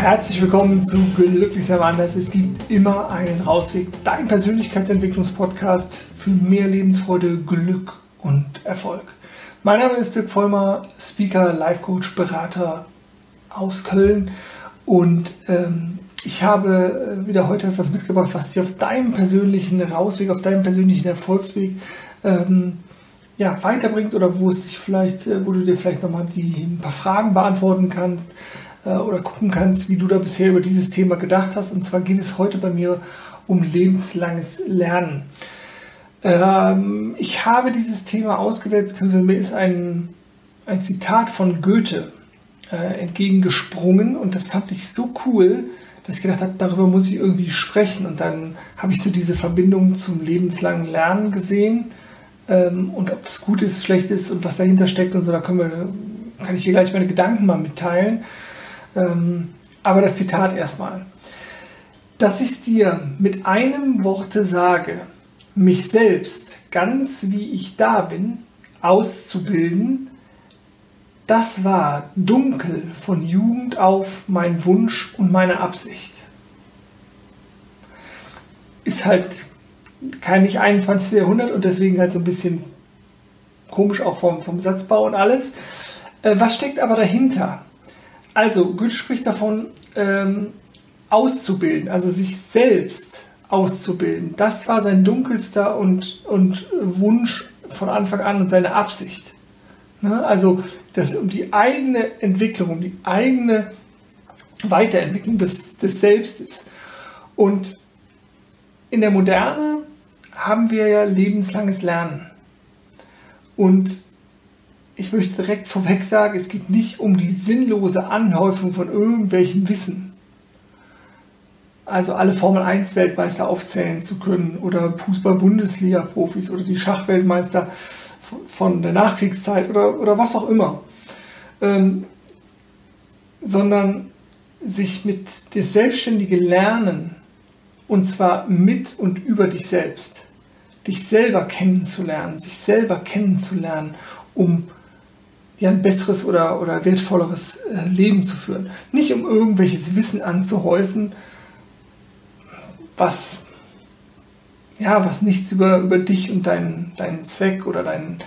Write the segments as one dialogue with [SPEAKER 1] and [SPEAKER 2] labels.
[SPEAKER 1] Herzlich willkommen zu Glücklich sein anders. Es gibt immer einen Rausweg. Dein Persönlichkeitsentwicklungspodcast für mehr Lebensfreude, Glück und Erfolg. Mein Name ist Dirk Vollmer, Speaker, Life Coach, Berater aus Köln und ähm, ich habe äh, wieder heute etwas mitgebracht, was dich auf deinem persönlichen Rausweg, auf deinem persönlichen Erfolgsweg ähm, ja, weiterbringt oder wo es dich vielleicht, äh, wo du dir vielleicht nochmal die, ein paar Fragen beantworten kannst oder gucken kannst, wie du da bisher über dieses Thema gedacht hast. Und zwar geht es heute bei mir um lebenslanges Lernen. Ähm, ich habe dieses Thema ausgewählt, beziehungsweise mir ist ein, ein Zitat von Goethe äh, entgegengesprungen und das fand ich so cool, dass ich gedacht habe, darüber muss ich irgendwie sprechen. Und dann habe ich so diese Verbindung zum lebenslangen Lernen gesehen ähm, und ob das gut ist, schlecht ist und was dahinter steckt und so, da können wir, kann ich dir gleich meine Gedanken mal mitteilen. Ähm, aber das Zitat erstmal. Dass ich es dir mit einem Worte sage, mich selbst, ganz wie ich da bin, auszubilden, das war dunkel von Jugend auf mein Wunsch und meine Absicht. Ist halt kein nicht 21. Jahrhundert und deswegen halt so ein bisschen komisch auch vom, vom Satzbau und alles. Äh, was steckt aber dahinter? Also, Goethe spricht davon, ähm, auszubilden, also sich selbst auszubilden. Das war sein dunkelster und, und Wunsch von Anfang an und seine Absicht. Ne? Also, das um die eigene Entwicklung, um die eigene Weiterentwicklung des, des Selbstes. Und in der Moderne haben wir ja lebenslanges Lernen. Und ich möchte direkt vorweg sagen, es geht nicht um die sinnlose Anhäufung von irgendwelchem Wissen. Also alle Formel 1 Weltmeister aufzählen zu können oder Fußball-Bundesliga-Profis oder die Schachweltmeister von der Nachkriegszeit oder, oder was auch immer. Ähm, sondern sich mit das selbstständige Lernen und zwar mit und über dich selbst dich selber kennenzulernen, sich selber kennenzulernen, um ja, ein besseres oder, oder wertvolleres äh, Leben zu führen. Nicht um irgendwelches Wissen anzuhäufen, was, ja, was nichts über, über dich und deinen, deinen Zweck oder deinen,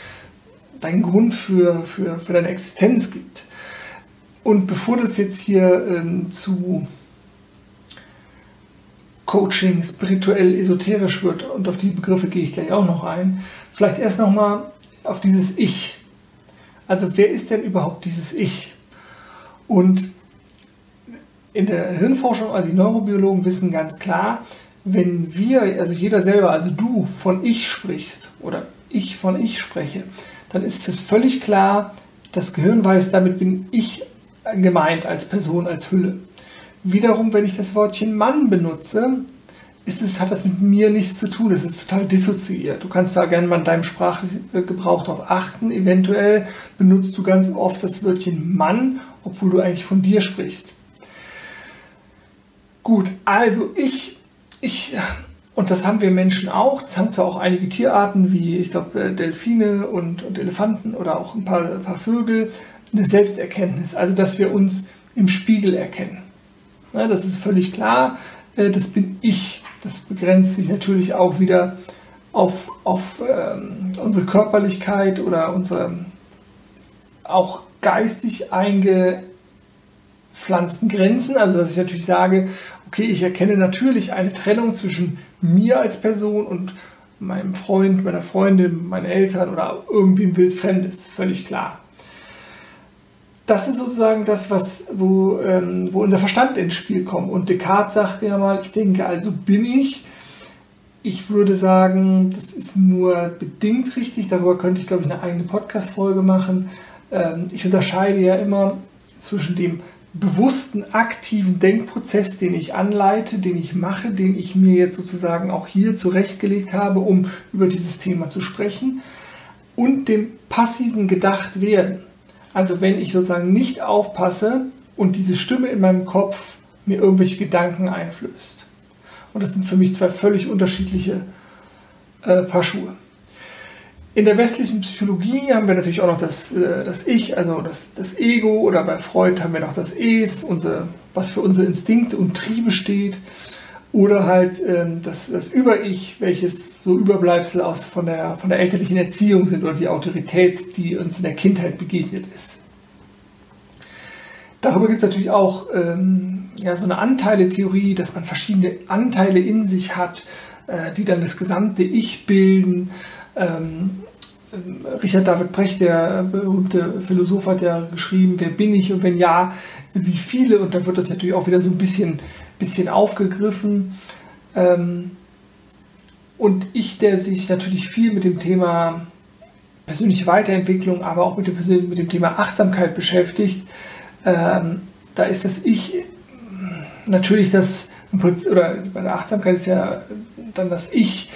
[SPEAKER 1] deinen Grund für, für, für deine Existenz gibt. Und bevor das jetzt hier ähm, zu Coaching spirituell esoterisch wird, und auf die Begriffe gehe ich gleich auch noch ein, vielleicht erst nochmal auf dieses Ich. Also wer ist denn überhaupt dieses Ich? Und in der Hirnforschung, also die Neurobiologen wissen ganz klar, wenn wir, also jeder selber, also du von Ich sprichst oder ich von Ich spreche, dann ist es völlig klar, das Gehirn weiß, damit bin ich gemeint als Person, als Hülle. Wiederum, wenn ich das Wortchen Mann benutze, ist es, hat das mit mir nichts zu tun. Es ist total dissoziiert. Du kannst da gerne mal in deinem Sprachgebrauch darauf achten. Eventuell benutzt du ganz oft das Wörtchen Mann, obwohl du eigentlich von dir sprichst. Gut, also ich, ich, und das haben wir Menschen auch, das haben zwar auch einige Tierarten wie, ich glaube, äh, Delfine und, und Elefanten oder auch ein paar, ein paar Vögel, eine Selbsterkenntnis, also dass wir uns im Spiegel erkennen. Ja, das ist völlig klar. Äh, das bin ich. Das begrenzt sich natürlich auch wieder auf, auf ähm, unsere Körperlichkeit oder unsere auch geistig eingepflanzten Grenzen. Also dass ich natürlich sage, okay, ich erkenne natürlich eine Trennung zwischen mir als Person und meinem Freund, meiner Freundin, meinen Eltern oder irgendwie ein wildfremdes, völlig klar das ist sozusagen das, was, wo, ähm, wo unser Verstand ins Spiel kommt. Und Descartes sagte ja mal, ich denke, also bin ich. Ich würde sagen, das ist nur bedingt richtig. Darüber könnte ich, glaube ich, eine eigene Podcast-Folge machen. Ähm, ich unterscheide ja immer zwischen dem bewussten, aktiven Denkprozess, den ich anleite, den ich mache, den ich mir jetzt sozusagen auch hier zurechtgelegt habe, um über dieses Thema zu sprechen, und dem passiven Gedachtwerden. Also wenn ich sozusagen nicht aufpasse und diese Stimme in meinem Kopf mir irgendwelche Gedanken einflößt. Und das sind für mich zwei völlig unterschiedliche äh, Paar Schuhe. in der westlichen Psychologie haben wir natürlich auch noch das, äh, das Ich, also das, das Ego, oder bei Freud haben wir noch das Es, unsere, was für unsere Instinkte und Triebe steht. Oder halt ähm, das, das Über-Ich, welches so Überbleibsel aus von der, von der elterlichen Erziehung sind oder die Autorität, die uns in der Kindheit begegnet ist. Darüber gibt es natürlich auch ähm, ja, so eine Anteile-Theorie, dass man verschiedene Anteile in sich hat, äh, die dann das gesamte Ich bilden. Ähm, Richard David Brecht, der berühmte Philosoph, hat ja geschrieben, wer bin ich und wenn ja, wie viele? Und dann wird das natürlich auch wieder so ein bisschen bisschen aufgegriffen. Ähm, und ich, der sich natürlich viel mit dem Thema persönliche Weiterentwicklung, aber auch mit dem, mit dem Thema Achtsamkeit beschäftigt, ähm, da ist das Ich natürlich das, oder bei der Achtsamkeit ist ja dann das Ich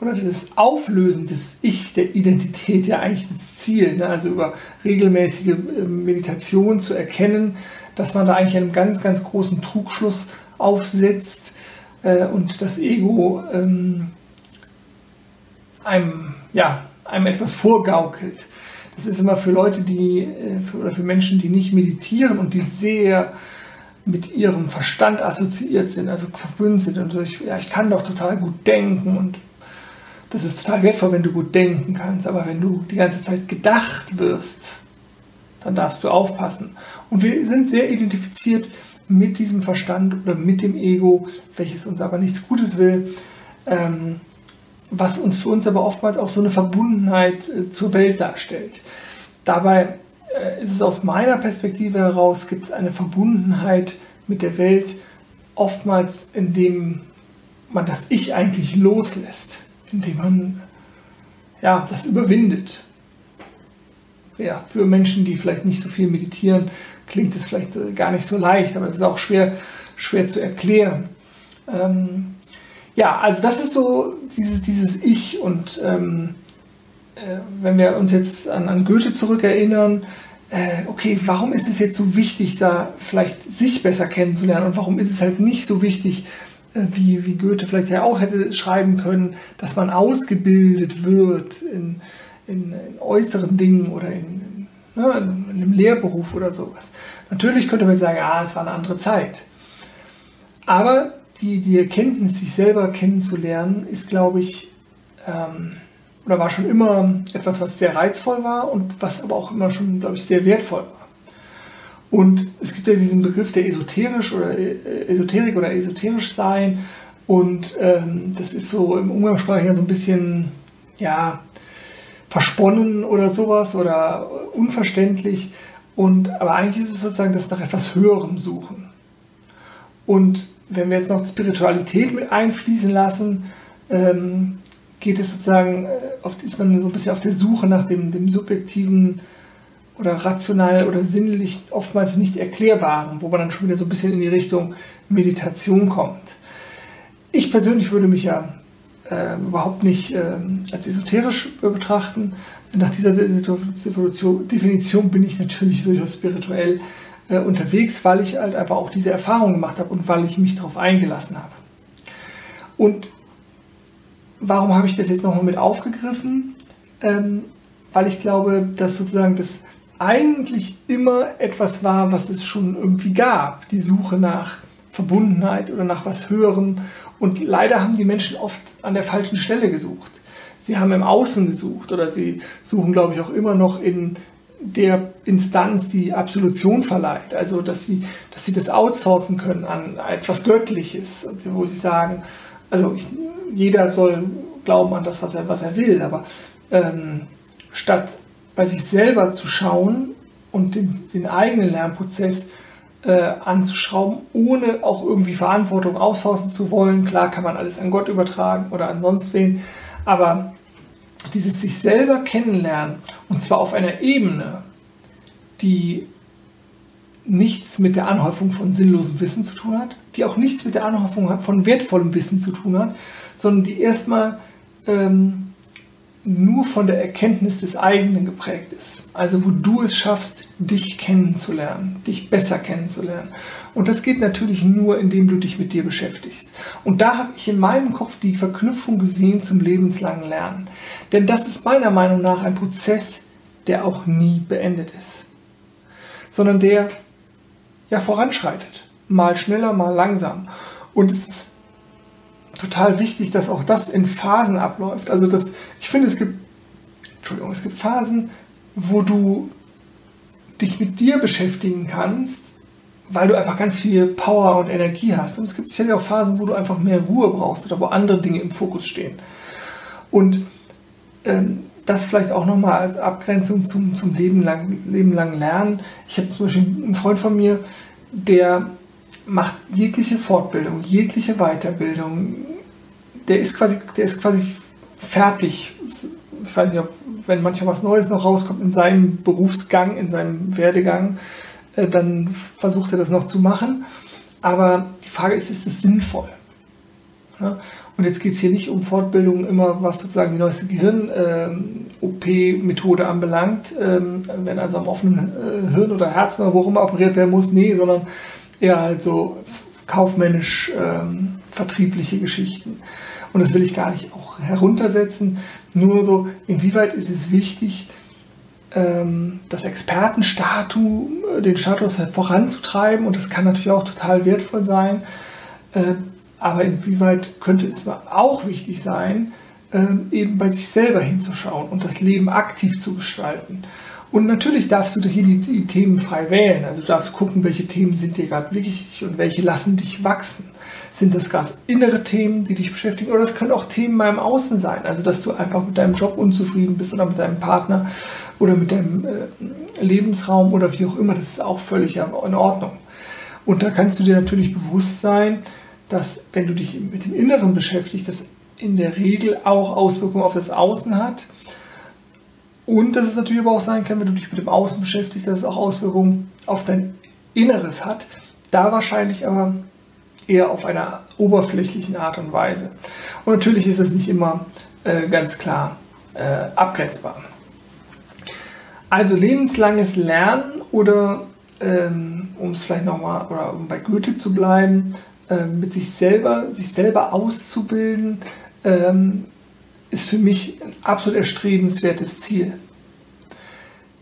[SPEAKER 1] oder das Auflösen des Ich, der Identität ja eigentlich das Ziel. Ne? Also über regelmäßige äh, Meditation zu erkennen, dass man da eigentlich einen ganz, ganz großen Trugschluss aufsetzt äh, und das Ego ähm, einem, ja, einem etwas vorgaukelt. Das ist immer für Leute, die, äh, für, oder für Menschen, die nicht meditieren und die sehr mit ihrem Verstand assoziiert sind, also verbunden sind und so, ich, ja, ich kann doch total gut denken und das ist total wertvoll, wenn du gut denken kannst, aber wenn du die ganze Zeit gedacht wirst, dann darfst du aufpassen. Und wir sind sehr identifiziert mit diesem Verstand oder mit dem Ego, welches uns aber nichts Gutes will, ähm, was uns für uns aber oftmals auch so eine Verbundenheit äh, zur Welt darstellt. Dabei äh, ist es aus meiner Perspektive heraus, gibt es eine Verbundenheit mit der Welt, oftmals indem man das Ich eigentlich loslässt, indem man ja, das überwindet ja, für Menschen, die vielleicht nicht so viel meditieren, klingt es vielleicht äh, gar nicht so leicht, aber es ist auch schwer, schwer zu erklären. Ähm, ja, also das ist so dieses, dieses Ich und ähm, äh, wenn wir uns jetzt an, an Goethe zurückerinnern, äh, okay, warum ist es jetzt so wichtig, da vielleicht sich besser kennenzulernen und warum ist es halt nicht so wichtig, äh, wie, wie Goethe vielleicht ja auch hätte schreiben können, dass man ausgebildet wird in, in, in äußeren Dingen oder in, ne, in, einem Lehrberuf oder sowas. Natürlich könnte man sagen, ja, es war eine andere Zeit. Aber die, die Erkenntnis, sich selber kennenzulernen, ist, glaube ich, ähm, oder war schon immer etwas, was sehr reizvoll war und was aber auch immer schon, glaube ich, sehr wertvoll war. Und es gibt ja diesen Begriff der esoterisch oder äh, Esoterik oder esoterisch sein. Und ähm, das ist so im Umgangssprache ja so ein bisschen, ja, versponnen oder sowas oder unverständlich. Und, aber eigentlich ist es sozusagen das nach etwas Höherem suchen. Und wenn wir jetzt noch Spiritualität mit einfließen lassen, ähm, geht es sozusagen, äh, oft ist man so ein bisschen auf der Suche nach dem, dem subjektiven oder rational oder sinnlich oftmals nicht erklärbaren, wo man dann schon wieder so ein bisschen in die Richtung Meditation kommt. Ich persönlich würde mich ja äh, überhaupt nicht äh, als esoterisch betrachten. Nach dieser Definition bin ich natürlich durchaus spirituell äh, unterwegs, weil ich halt einfach auch diese Erfahrung gemacht habe und weil ich mich darauf eingelassen habe. Und warum habe ich das jetzt nochmal mit aufgegriffen? Ähm, weil ich glaube, dass sozusagen das eigentlich immer etwas war, was es schon irgendwie gab. Die Suche nach Verbundenheit oder nach was Höherem. Und leider haben die Menschen oft an der falschen Stelle gesucht. Sie haben im Außen gesucht oder sie suchen, glaube ich, auch immer noch in der Instanz, die Absolution verleiht. Also, dass sie, dass sie das outsourcen können an etwas Göttliches, wo sie sagen, also ich, jeder soll glauben an das, was er, was er will, aber ähm, statt bei sich selber zu schauen und den, den eigenen Lernprozess äh, anzuschrauben, ohne auch irgendwie Verantwortung aushausen zu wollen. Klar kann man alles an Gott übertragen oder an sonst wen, aber dieses sich selber kennenlernen und zwar auf einer Ebene, die nichts mit der Anhäufung von sinnlosem Wissen zu tun hat, die auch nichts mit der Anhäufung von wertvollem Wissen zu tun hat, sondern die erstmal ähm, nur von der Erkenntnis des eigenen geprägt ist. Also wo du es schaffst, dich kennenzulernen, dich besser kennenzulernen. Und das geht natürlich nur, indem du dich mit dir beschäftigst. Und da habe ich in meinem Kopf die Verknüpfung gesehen zum lebenslangen Lernen. Denn das ist meiner Meinung nach ein Prozess, der auch nie beendet ist, sondern der ja voranschreitet. Mal schneller, mal langsam. Und es ist total wichtig, dass auch das in Phasen abläuft. Also das, ich finde, es gibt, Entschuldigung, es gibt Phasen, wo du dich mit dir beschäftigen kannst, weil du einfach ganz viel Power und Energie hast. Und es gibt sicherlich auch Phasen, wo du einfach mehr Ruhe brauchst oder wo andere Dinge im Fokus stehen. Und ähm, das vielleicht auch nochmal als Abgrenzung zum, zum Leben, lang, Leben lang Lernen. Ich habe zum Beispiel einen Freund von mir, der macht jegliche Fortbildung, jegliche Weiterbildung. Der ist quasi, der ist quasi fertig. Ich weiß nicht, wenn manchmal was Neues noch rauskommt in seinem Berufsgang, in seinem Werdegang, äh, dann versucht er das noch zu machen. Aber die Frage ist, ist es sinnvoll? Ja? Und jetzt geht es hier nicht um Fortbildung, immer was sozusagen die neueste Gehirn-OP-Methode ähm, anbelangt, ähm, wenn also am offenen äh, Hirn oder Herzen oder wo auch immer operiert werden muss. Nee, sondern eher halt so kaufmännisch ähm, vertriebliche Geschichten. Und das will ich gar nicht auch heruntersetzen. Nur so, inwieweit ist es wichtig, ähm, das Expertenstatus, äh, den Status voranzutreiben. Und das kann natürlich auch total wertvoll sein. Äh, aber inwieweit könnte es auch wichtig sein, ähm, eben bei sich selber hinzuschauen und das Leben aktiv zu gestalten. Und natürlich darfst du hier die, die Themen frei wählen. Also du darfst gucken, welche Themen sind dir gerade wichtig und welche lassen dich wachsen. Sind das ganz innere Themen, die dich beschäftigen? Oder das können auch Themen mal im Außen sein. Also dass du einfach mit deinem Job unzufrieden bist oder mit deinem Partner oder mit deinem äh, Lebensraum oder wie auch immer. Das ist auch völlig in Ordnung. Und da kannst du dir natürlich bewusst sein, dass wenn du dich mit dem Inneren beschäftigst, das in der Regel auch Auswirkungen auf das Außen hat. Und dass es natürlich aber auch sein kann, wenn du dich mit dem Außen beschäftigst, dass es auch Auswirkungen auf dein Inneres hat. Da wahrscheinlich aber eher auf einer oberflächlichen Art und Weise. Und natürlich ist es nicht immer äh, ganz klar äh, abgrenzbar. Also lebenslanges Lernen oder ähm, um es vielleicht nochmal, oder um bei Goethe zu bleiben, äh, mit sich selber, sich selber auszubilden, ähm, ist für mich ein absolut erstrebenswertes Ziel.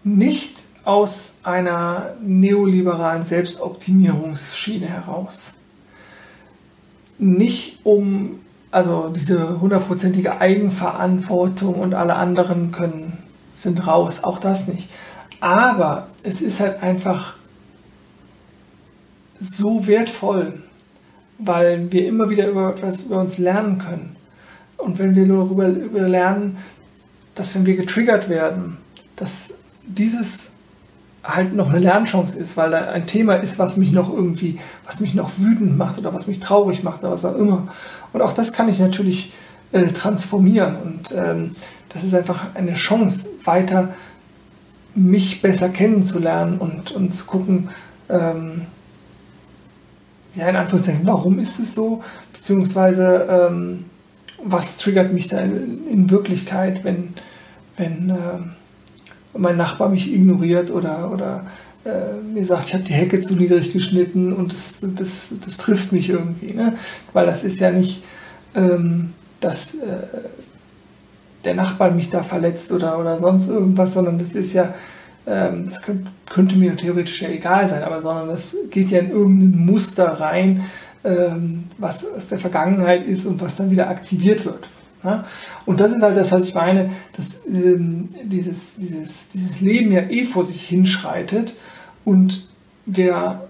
[SPEAKER 1] Nicht aus einer neoliberalen Selbstoptimierungsschiene heraus. Nicht um, also diese hundertprozentige Eigenverantwortung und alle anderen können, sind raus, auch das nicht. Aber es ist halt einfach so wertvoll, weil wir immer wieder über etwas über uns lernen können. Und wenn wir nur darüber, lernen, dass wenn wir getriggert werden, dass dieses halt noch eine Lernchance ist, weil da ein Thema ist, was mich noch irgendwie, was mich noch wütend macht oder was mich traurig macht oder was auch immer. Und auch das kann ich natürlich äh, transformieren. Und ähm, das ist einfach eine Chance, weiter mich besser kennenzulernen und, und zu gucken, ähm, ja, in Anführungszeichen, warum ist es so? Beziehungsweise, ähm, was triggert mich da in, in Wirklichkeit, wenn, wenn äh, mein Nachbar mich ignoriert oder, oder äh, mir sagt, ich habe die Hecke zu niedrig geschnitten und das, das, das trifft mich irgendwie. Ne? Weil das ist ja nicht, ähm, dass äh, der Nachbar mich da verletzt oder, oder sonst irgendwas, sondern das ist ja ähm, das könnte, könnte mir theoretisch ja egal sein, aber sondern das geht ja in irgendein Muster rein, ähm, was aus der Vergangenheit ist und was dann wieder aktiviert wird. Ja? Und das ist halt das, was ich meine, dass ähm, dieses, dieses, dieses Leben ja eh vor sich hinschreitet und wir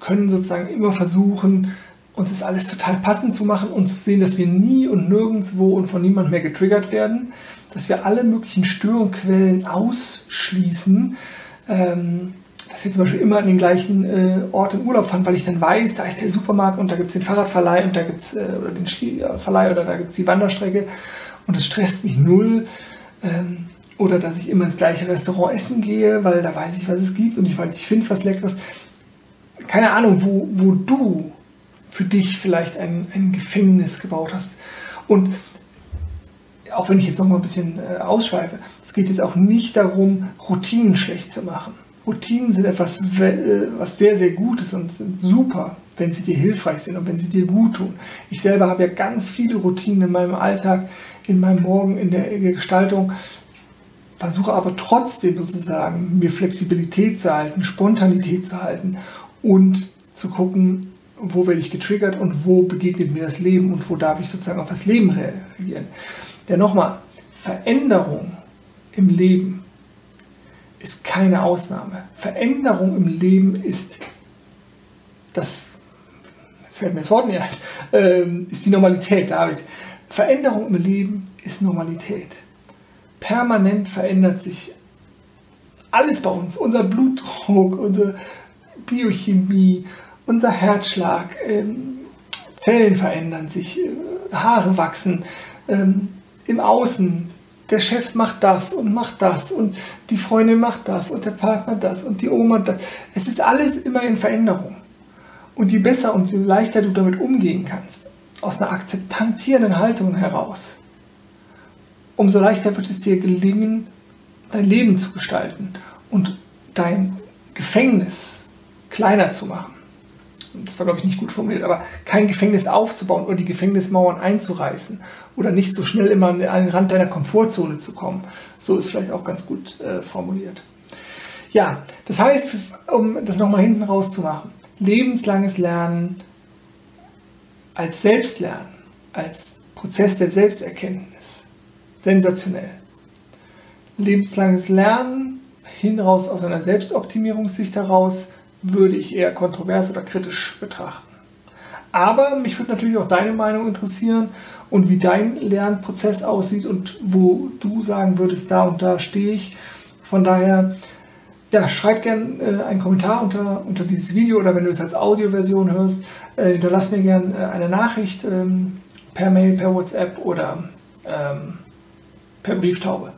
[SPEAKER 1] können sozusagen immer versuchen, uns das alles total passend zu machen und zu sehen, dass wir nie und nirgendwo und von niemandem mehr getriggert werden, dass wir alle möglichen Störungsquellen ausschließen, ähm, dass wir zum Beispiel immer an den gleichen äh, Ort in Urlaub fahren, weil ich dann weiß, da ist der Supermarkt und da gibt es den Fahrradverleih und da gibt es äh, oder den Skiverleih oder da gibt es die Wanderstrecke und es stresst mich null. Ähm, oder dass ich immer ins gleiche Restaurant essen gehe, weil da weiß ich, was es gibt und ich weiß, ich finde was Leckeres. Keine Ahnung, wo, wo du für dich vielleicht ein, ein Gefängnis gebaut hast. Und auch wenn ich jetzt noch mal ein bisschen äh, ausschweife, es geht jetzt auch nicht darum, Routinen schlecht zu machen. Routinen sind etwas, äh, was sehr, sehr Gutes und sind super. wenn sie dir hilfreich sind und wenn sie dir gut tun. Ich selber habe ja ganz viele Routinen in meinem Alltag, in meinem Morgen, in der Gestaltung, versuche aber trotzdem sozusagen mir Flexibilität zu halten, Spontanität zu halten und zu gucken, wo werde ich getriggert und wo begegnet mir das Leben und wo darf ich sozusagen auf das Leben reagieren. Denn nochmal, Veränderung im Leben ist keine Ausnahme. Veränderung im Leben ist das, jetzt fällt mir das Wort nicht ein, äh, ist die Normalität, da habe ich es. Veränderung im Leben ist Normalität. Permanent verändert sich alles bei uns. Unser Blutdruck, unsere Biochemie, unser Herzschlag, ähm, Zellen verändern sich, äh, Haare wachsen, ähm, im Außen, der Chef macht das und macht das und die Freundin macht das und der Partner das und die Oma das. Es ist alles immer in Veränderung. Und je besser und je leichter du damit umgehen kannst, aus einer akzeptantierenden Haltung heraus, umso leichter wird es dir gelingen, dein Leben zu gestalten und dein Gefängnis kleiner zu machen das war glaube ich nicht gut formuliert, aber kein Gefängnis aufzubauen oder die Gefängnismauern einzureißen oder nicht so schnell immer an den Rand deiner Komfortzone zu kommen. So ist vielleicht auch ganz gut äh, formuliert. Ja, das heißt, um das nochmal hinten rauszumachen, lebenslanges Lernen als Selbstlernen, als Prozess der Selbsterkenntnis, sensationell. Lebenslanges Lernen hinaus aus einer Selbstoptimierungssicht heraus würde ich eher kontrovers oder kritisch betrachten. Aber mich würde natürlich auch deine Meinung interessieren und wie dein Lernprozess aussieht und wo du sagen würdest, da und da stehe ich. Von daher, ja, schreib gerne äh, einen Kommentar unter, unter dieses Video oder wenn du es als Audioversion hörst, äh, hinterlass mir gerne äh, eine Nachricht ähm, per Mail, per WhatsApp oder ähm, per Brieftaube.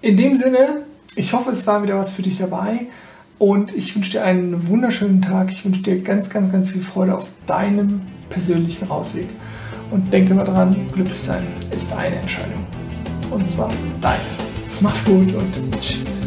[SPEAKER 1] In dem Sinne, ich hoffe, es war wieder was für dich dabei. Und ich wünsche dir einen wunderschönen Tag. Ich wünsche dir ganz, ganz, ganz viel Freude auf deinem persönlichen Rausweg. Und denke mal dran, glücklich sein ist eine Entscheidung. Und zwar deine. Mach's gut und tschüss.